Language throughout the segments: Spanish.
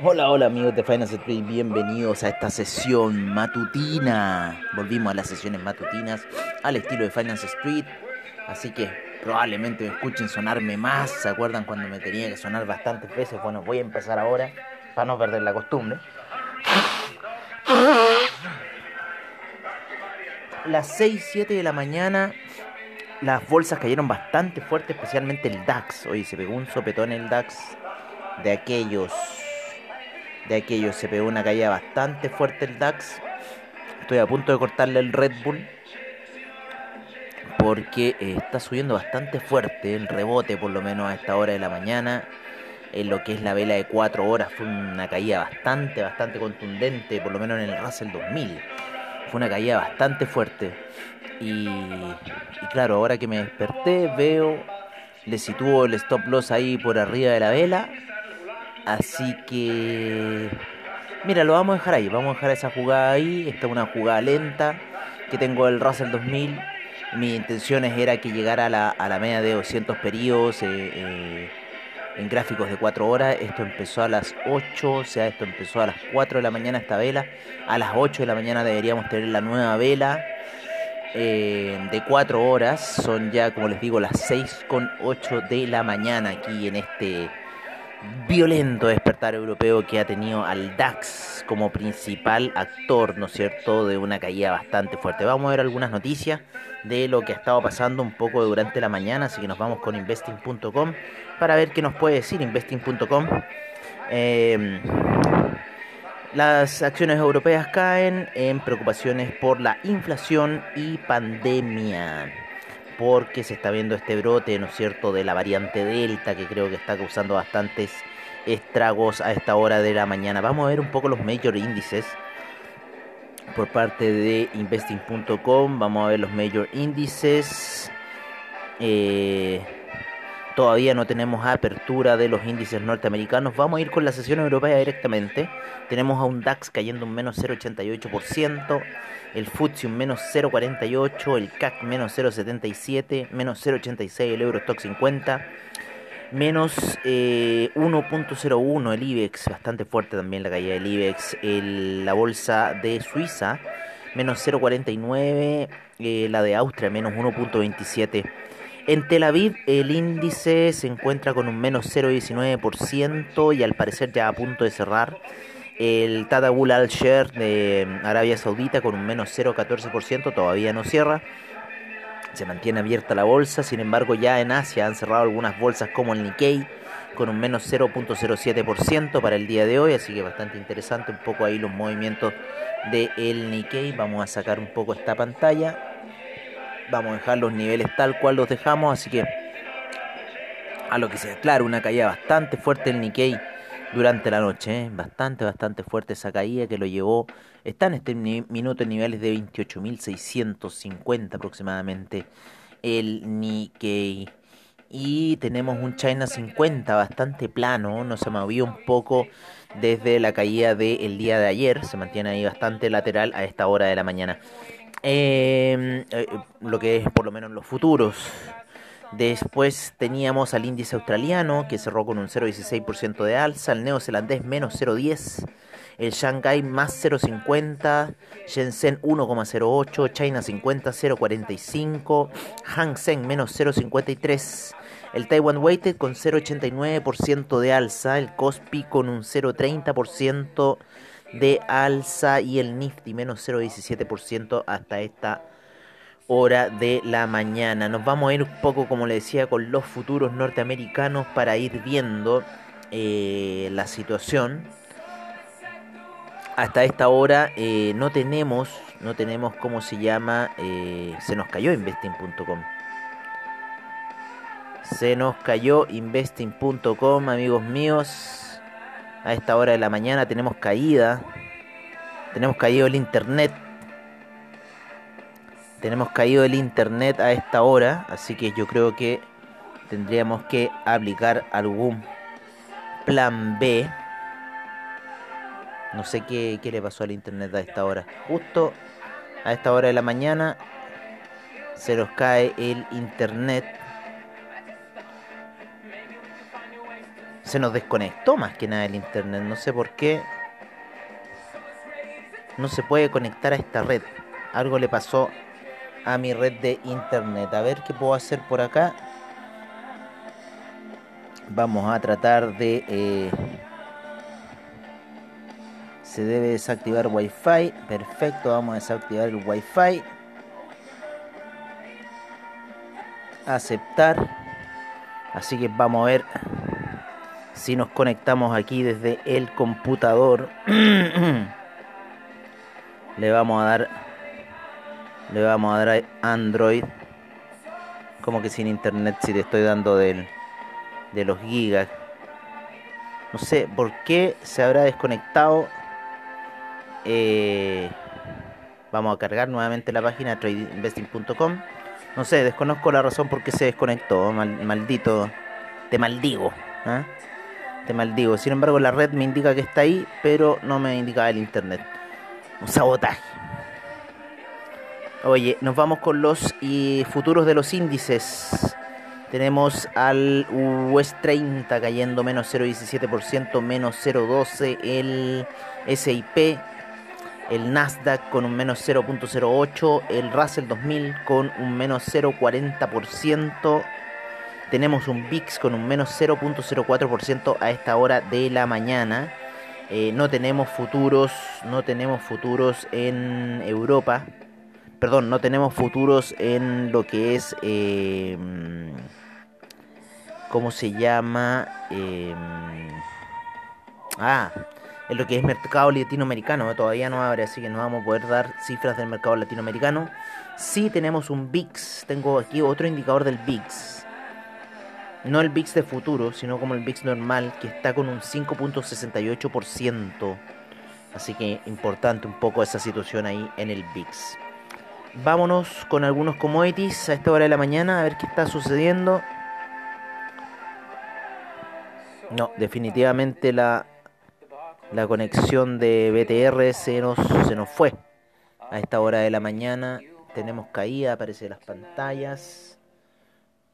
Hola, hola amigos de Finance Street, bienvenidos a esta sesión matutina. Volvimos a las sesiones matutinas al estilo de Finance Street, así que probablemente me escuchen sonarme más. ¿Se acuerdan cuando me tenía que sonar bastantes veces? Bueno, voy a empezar ahora para no perder la costumbre. Las 6, 7 de la mañana las bolsas cayeron bastante fuerte, especialmente el DAX. Oye, se pegó un sopetón el DAX de aquellos de aquellos. Se pegó una caída bastante fuerte el DAX. Estoy a punto de cortarle el Red Bull. Porque eh, está subiendo bastante fuerte el rebote, por lo menos a esta hora de la mañana. En lo que es la vela de 4 horas fue una caída bastante, bastante contundente, por lo menos en el Russell 2000. Fue una caída bastante fuerte. Y, y claro, ahora que me desperté, veo, le sitúo el stop loss ahí por arriba de la vela Así que, mira, lo vamos a dejar ahí. Vamos a dejar esa jugada ahí. Esta es una jugada lenta que tengo el Russell 2000. Mi intención era que llegara a la, a la media de 200 periodos eh, eh, en gráficos de 4 horas. Esto empezó a las 8, o sea, esto empezó a las 4 de la mañana esta vela. A las 8 de la mañana deberíamos tener la nueva vela. Eh, de 4 horas, son ya como les digo las 6 con 8 de la mañana aquí en este violento despertar europeo que ha tenido al DAX como principal actor, ¿no es cierto?, de una caída bastante fuerte. Vamos a ver algunas noticias de lo que ha estado pasando un poco durante la mañana, así que nos vamos con investing.com para ver qué nos puede decir investing.com. las acciones europeas caen en preocupaciones por la inflación y pandemia porque se está viendo este brote, ¿no es cierto?, de la variante Delta, que creo que está causando bastantes estragos a esta hora de la mañana. Vamos a ver un poco los major índices por parte de investing.com. Vamos a ver los major índices. Eh, todavía no tenemos apertura de los índices norteamericanos. Vamos a ir con la sesión europea directamente. Tenemos a un DAX cayendo un menos 0,88% el FTSE un menos 0,48, el CAC menos 0,77, menos 0,86 el Eurostock 50, menos 1,01 eh, el IBEX, bastante fuerte también la caída del IBEX, la bolsa de Suiza menos 0,49, eh, la de Austria menos 1,27. En Tel Aviv el índice se encuentra con un menos 0,19% y al parecer ya a punto de cerrar el Tadabul al-Sher de Arabia Saudita con un menos 0,14% todavía no cierra. Se mantiene abierta la bolsa, sin embargo ya en Asia han cerrado algunas bolsas como el Nikkei con un menos 0.07% para el día de hoy, así que bastante interesante un poco ahí los movimientos del el Nikkei. Vamos a sacar un poco esta pantalla. Vamos a dejar los niveles tal cual los dejamos, así que a lo que sea claro, una caída bastante fuerte el Nikkei durante la noche. ¿eh? Bastante, bastante fuerte esa caída que lo llevó. Está en este minuto en niveles de 28.650 aproximadamente el Nikkei. Y tenemos un China 50 bastante plano, no se movió un poco desde la caída del día de ayer, se mantiene ahí bastante lateral a esta hora de la mañana. Em, eh, lo que es por lo menos los futuros. Después teníamos al índice australiano que cerró con un 0,16% de alza, el neozelandés menos 0,10%, el Shanghai más 0,50%, Shenzhen 1,08%, China 50 0,45%, Hang Seng menos 0,53%, el Taiwan Weighted con 0,89% de alza, el Kospi con un 0,30% de alza y el Nifty menos 0,17% hasta esta hora de la mañana. Nos vamos a ir un poco, como le decía, con los futuros norteamericanos para ir viendo eh, la situación. Hasta esta hora eh, no tenemos, no tenemos cómo se llama, eh, se nos cayó investing.com. Se nos cayó investing.com, amigos míos. A esta hora de la mañana tenemos caída. Tenemos caído el internet tenemos caído el internet a esta hora, así que yo creo que tendríamos que aplicar algún plan B. No sé qué, qué le pasó al internet a esta hora. Justo a esta hora de la mañana se nos cae el internet. Se nos desconectó más que nada el internet. No sé por qué. No se puede conectar a esta red. Algo le pasó a mi red de internet. A ver qué puedo hacer por acá. Vamos a tratar de... Eh, se debe desactivar Wi-Fi. Perfecto, vamos a desactivar el Wi-Fi. Aceptar. Así que vamos a ver si nos conectamos aquí desde el computador. le vamos a dar le vamos a dar Android como que sin internet si te estoy dando del de los gigas. No sé por qué se habrá desconectado. Eh, vamos a cargar nuevamente la página tradeinvesting.com. No sé, desconozco la razón por qué se desconectó. maldito, te maldigo. ¿ah? Te maldigo. Sin embargo, la red me indica que está ahí, pero no me indica el internet. Un sabotaje. Oye, nos vamos con los futuros de los índices. Tenemos al US 30 cayendo menos 0,17%, menos 0,12% el SIP, el Nasdaq con un menos 0,08%, el Russell 2000 con un menos 0,40%, tenemos un VIX con un menos 0,04% a esta hora de la mañana. Eh, no tenemos futuros, no tenemos futuros en Europa. Perdón, no tenemos futuros en lo que es eh, ¿Cómo se llama? Em, ah, en lo que es mercado latinoamericano. Todavía no abre, así que no vamos a poder dar cifras del mercado latinoamericano. Sí tenemos un VIX. Tengo aquí otro indicador del VIX. No el VIX de futuro, sino como el VIX normal, que está con un 5.68%. Así que importante un poco esa situación ahí en el VIX. Vámonos con algunos commodities a esta hora de la mañana a ver qué está sucediendo. No, definitivamente la, la conexión de BTR se nos, se nos fue. A esta hora de la mañana tenemos caída, aparece las pantallas.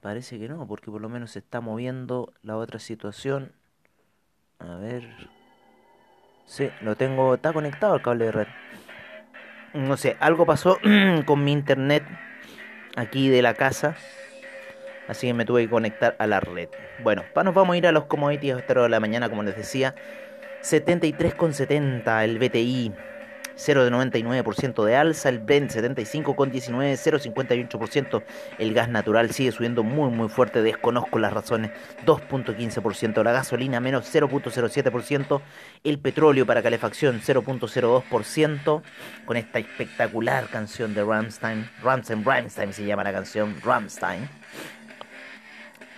Parece que no, porque por lo menos se está moviendo la otra situación. A ver. Sí, lo tengo, está conectado al cable de red. No sé, algo pasó con mi internet aquí de la casa. Así que me tuve que conectar a la red. Bueno, nos vamos a ir a los commodities a esta hora de la mañana, como les decía. 73,70 el BTI. 0,99% de alza, el Brent 75,19, 0,58%, el gas natural sigue subiendo muy muy fuerte, desconozco las razones, 2,15%, la gasolina menos 0,07%, el petróleo para calefacción 0,02%, con esta espectacular canción de Ramstein, Ramstein, Ramstein se llama la canción, Ramstein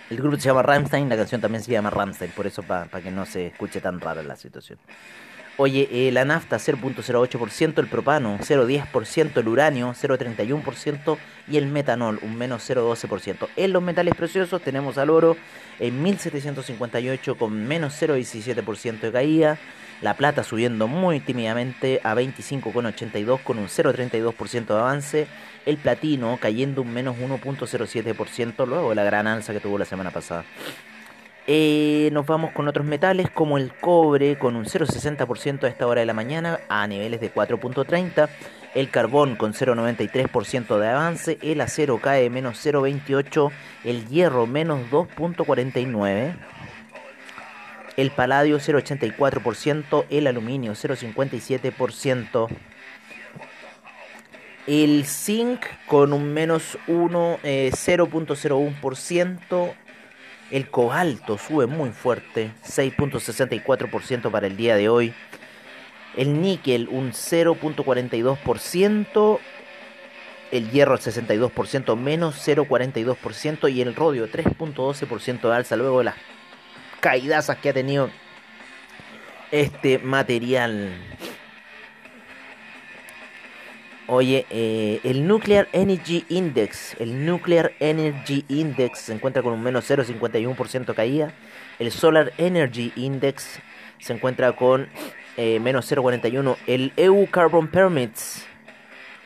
el grupo se llama Rammstein, la canción también se llama Rammstein, por eso para que no se escuche tan rara la situación. Oye, eh, la nafta 0.08%, el propano 0.10%, el uranio 0.31% y el metanol un menos 0.12%. En los metales preciosos tenemos al oro en 1758 con menos 0.17% de caída, la plata subiendo muy tímidamente a 25,82 con un 0,32% de avance. El platino cayendo un menos 1.07% luego de la gran alza que tuvo la semana pasada. Eh, nos vamos con otros metales como el cobre con un 0,60% a esta hora de la mañana a niveles de 4.30. El carbón con 0,93% de avance. El acero cae menos 0,28. El hierro menos 2.49 el paladio 0,84%, el aluminio 0,57%, el zinc con un menos 1, 0.01%, eh, el cobalto sube muy fuerte, 6.64% para el día de hoy, el níquel un 0.42%, el hierro al 62%, menos 0.42% y el rodio 3.12% de alza luego de las caidazas que ha tenido este material. Oye, eh, el Nuclear Energy Index, el Nuclear Energy Index se encuentra con un menos 0,51% caída. El Solar Energy Index se encuentra con eh, menos 0,41. El EU Carbon Permits,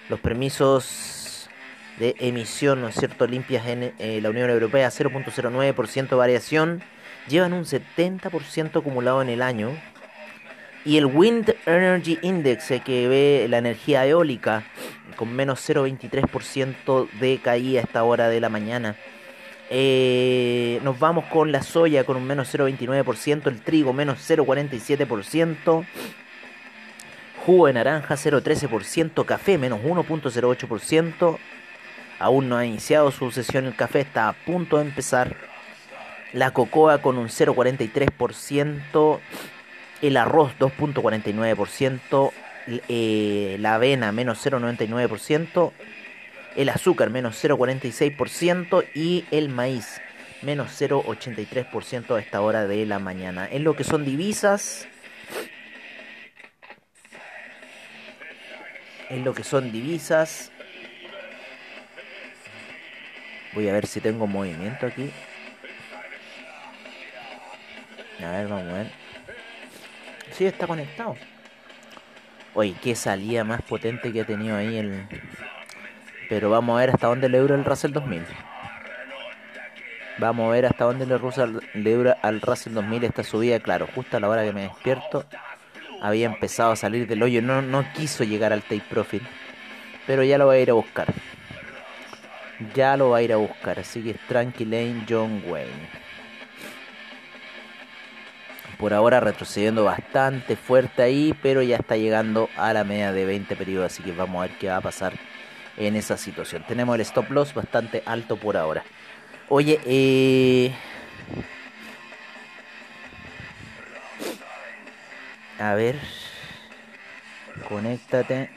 los permisos de emisión, ¿no es cierto?, limpias en eh, la Unión Europea, 0.09% variación llevan un 70% acumulado en el año. Y el Wind Energy Index, eh, que ve la energía eólica, con menos 0,23% de caída a esta hora de la mañana. Eh, nos vamos con la soya con un menos 0,29%, el trigo menos 0,47%, jugo de naranja 0,13%, café menos 1,08%. Aún no ha iniciado su sesión el café, está a punto de empezar. La cocoa con un 0,43%, el arroz 2,49%, eh, la avena menos 0,99%, el azúcar menos 0,46% y el maíz menos 0,83% a esta hora de la mañana. En lo que son divisas, en lo que son divisas, voy a ver si tengo movimiento aquí. A ver, vamos a ver. Sí, está conectado. Oye, qué salida más potente que ha tenido ahí el, pero vamos a ver hasta dónde le dura el Russell 2000. Vamos a ver hasta dónde le, dura al Russell 2000 esta subida. Claro, justo a la hora que me despierto había empezado a salir del hoyo. No, no quiso llegar al take profit. Pero ya lo va a ir a buscar. Ya lo va a ir a buscar. Así que tranqui lane John Wayne. Por ahora retrocediendo bastante fuerte ahí. Pero ya está llegando a la media de 20 periodos. Así que vamos a ver qué va a pasar en esa situación. Tenemos el stop loss bastante alto por ahora. Oye, eh... A ver. Conéctate.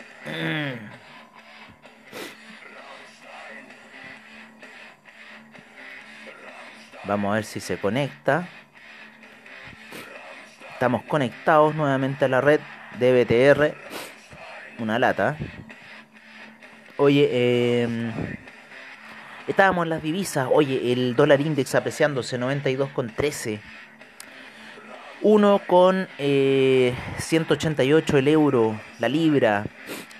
Vamos a ver si se conecta. Estamos conectados nuevamente a la red de BTR. Una lata. Oye, eh, estábamos en las divisas. Oye, el dólar index apreciándose 92,13. 1 con 188 eh, el euro, la libra,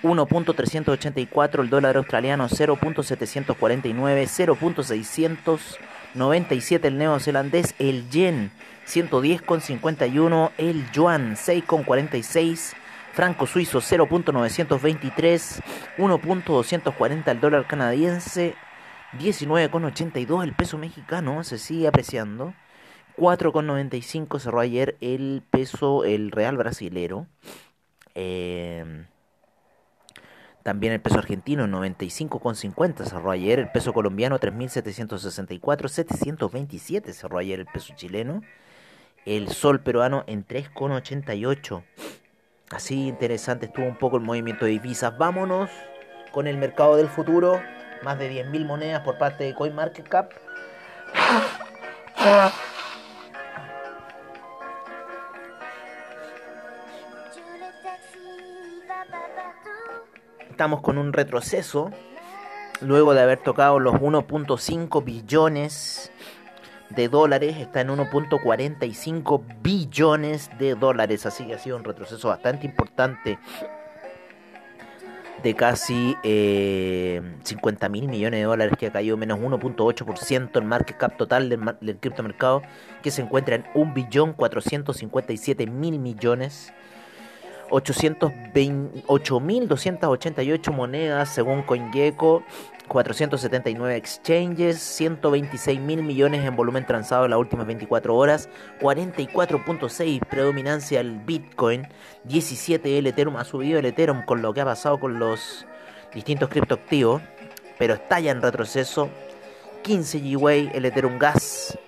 1.384 el dólar australiano, 0.749, 0.697 el neozelandés, el yen, 110,51 el yuan, 6,46 franco suizo 0.923, 1.240 el dólar canadiense, 19.82 el peso mexicano, se sigue apreciando, 4.95 cerró ayer el peso, el real brasilero, eh, también el peso argentino 95,50 cerró ayer, el peso colombiano 3.764, 727 cerró ayer el peso chileno, el sol peruano en 3,88. Así interesante estuvo un poco el movimiento de divisas. Vámonos con el mercado del futuro. Más de 10.000 monedas por parte de CoinMarketCap. Estamos con un retroceso luego de haber tocado los 1.5 billones de dólares, está en 1.45 billones de dólares, así que ha sido un retroceso bastante importante de casi eh, 50 mil millones de dólares que ha caído menos 1.8% el market cap total del, del criptomercado que se encuentra en 1.457 mil millones 8.288 monedas según CoinGecko 479 exchanges, 126 mil millones en volumen transado en las últimas 24 horas, 44.6 predominancia el Bitcoin, 17 el Ethereum, ha subido el Ethereum con lo que ha pasado con los distintos criptoactivos, pero está ya en retroceso, 15 Gwei el Ethereum Gas,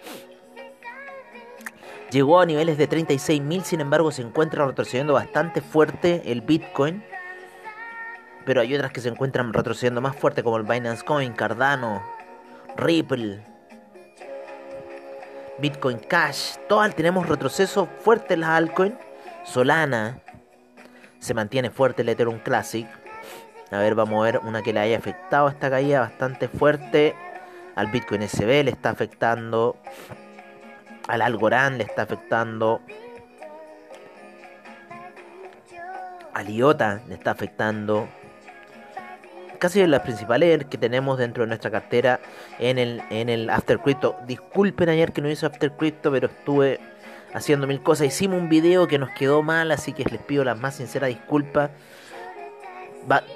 llegó a niveles de 36 mil, sin embargo se encuentra retrocediendo bastante fuerte el Bitcoin, pero hay otras que se encuentran retrocediendo más fuerte como el Binance Coin, Cardano, Ripple, Bitcoin Cash. Todas tenemos retroceso fuerte en las altcoins. Solana se mantiene fuerte el Ethereum Classic. A ver, vamos a ver una que le haya afectado esta caída bastante fuerte. Al Bitcoin SB le está afectando. Al Algorand le está afectando. Al IOTA le está afectando. casi las principales que tenemos dentro de nuestra cartera en el, en el After Crypto. Disculpen ayer que no hice After Crypto, pero estuve haciendo mil cosas. Hicimos un video que nos quedó mal, así que les pido las más sinceras disculpas.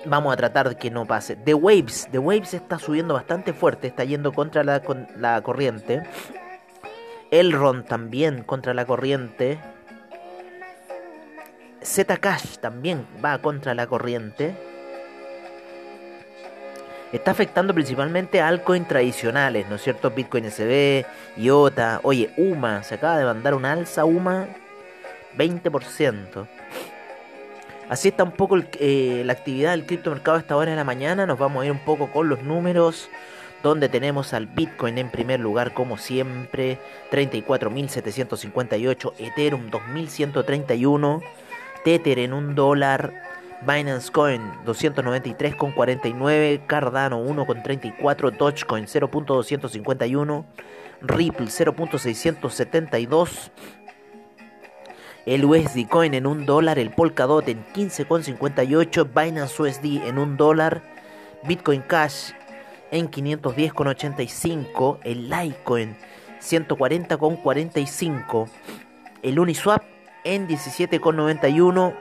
vamos a tratar de que no pase. The Waves, The Waves está subiendo bastante fuerte, está yendo contra la, con, la corriente. Elrond también contra la corriente. Zcash también va contra la corriente. Está afectando principalmente a altcoins tradicionales, ¿no es cierto? Bitcoin SB, IOTA. Oye, UMA, se acaba de mandar un alza UMA 20%. Así está un poco eh, la actividad del criptomercado a esta hora de la mañana. Nos vamos a ir un poco con los números donde tenemos al Bitcoin en primer lugar como siempre, 34.758, Ethereum 2.131, Tether en un dólar, Binance Coin 293,49, Cardano 1,34, Dogecoin 0.251, Ripple 0.672, el USD Coin en un dólar, el Polkadot en 15,58, Binance USD en un dólar, Bitcoin Cash en 510,85, el Litecoin 140,45, el Uniswap en 17,91,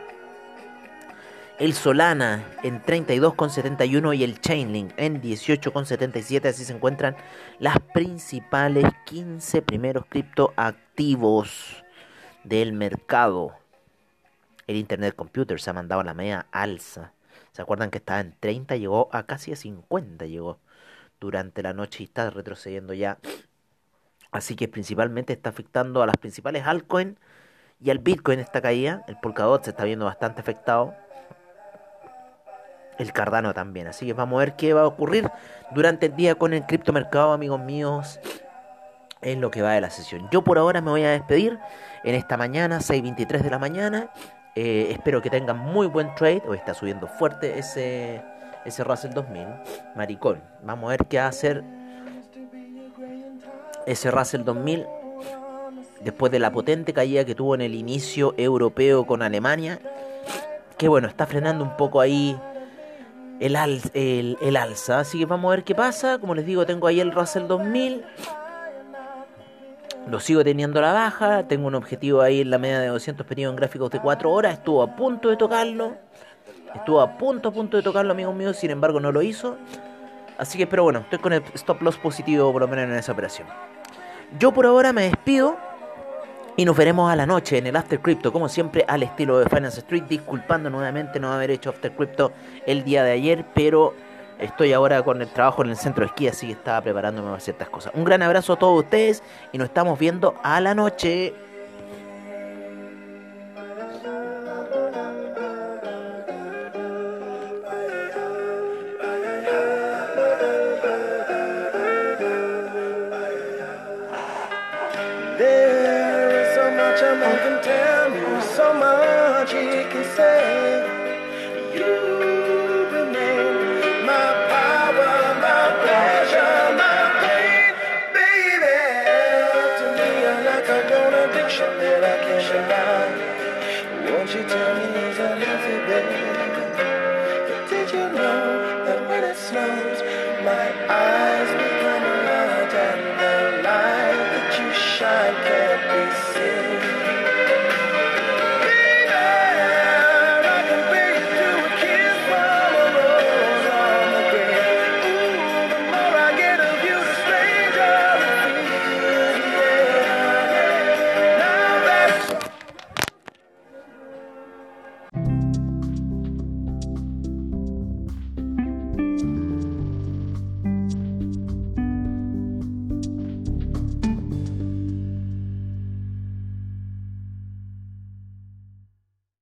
el Solana en 32,71 y el Chainlink en 18,77. Así se encuentran las principales 15 primeros criptoactivos del mercado. El Internet Computer se ha mandado a la media alza. ¿Se acuerdan que estaba en 30? Llegó a casi a 50. Llegó durante la noche y está retrocediendo ya. Así que principalmente está afectando a las principales altcoins y al Bitcoin esta caída. El Polkadot se está viendo bastante afectado. El Cardano también. Así que vamos a ver qué va a ocurrir durante el día con el criptomercado, amigos míos. En lo que va de la sesión. Yo por ahora me voy a despedir en esta mañana, 6.23 de la mañana. Eh, espero que tengan muy buen trade. Hoy está subiendo fuerte ese ese Russell 2000, maricón. Vamos a ver qué va a hacer ese Russell 2000 después de la potente caída que tuvo en el inicio europeo con Alemania. Que bueno, está frenando un poco ahí el, alza. Así que vamos a ver qué pasa. Como les digo, tengo ahí el Russell 2000. Lo sigo teniendo a la baja. Tengo un objetivo ahí en la media de 200 periodos en gráficos de 4 horas. Estuvo a punto de tocarlo. Estuvo a punto, a punto de tocarlo, amigos míos, sin embargo no lo hizo. Así que, pero bueno, estoy con el stop loss positivo por lo menos en esa operación. Yo por ahora me despido y nos veremos a la noche en el After Crypto, como siempre, al estilo de Finance Street. Disculpando nuevamente no haber hecho After Crypto el día de ayer, pero estoy ahora con el trabajo en el centro de esquí, así que estaba preparándome para ciertas cosas. Un gran abrazo a todos ustedes y nos estamos viendo a la noche.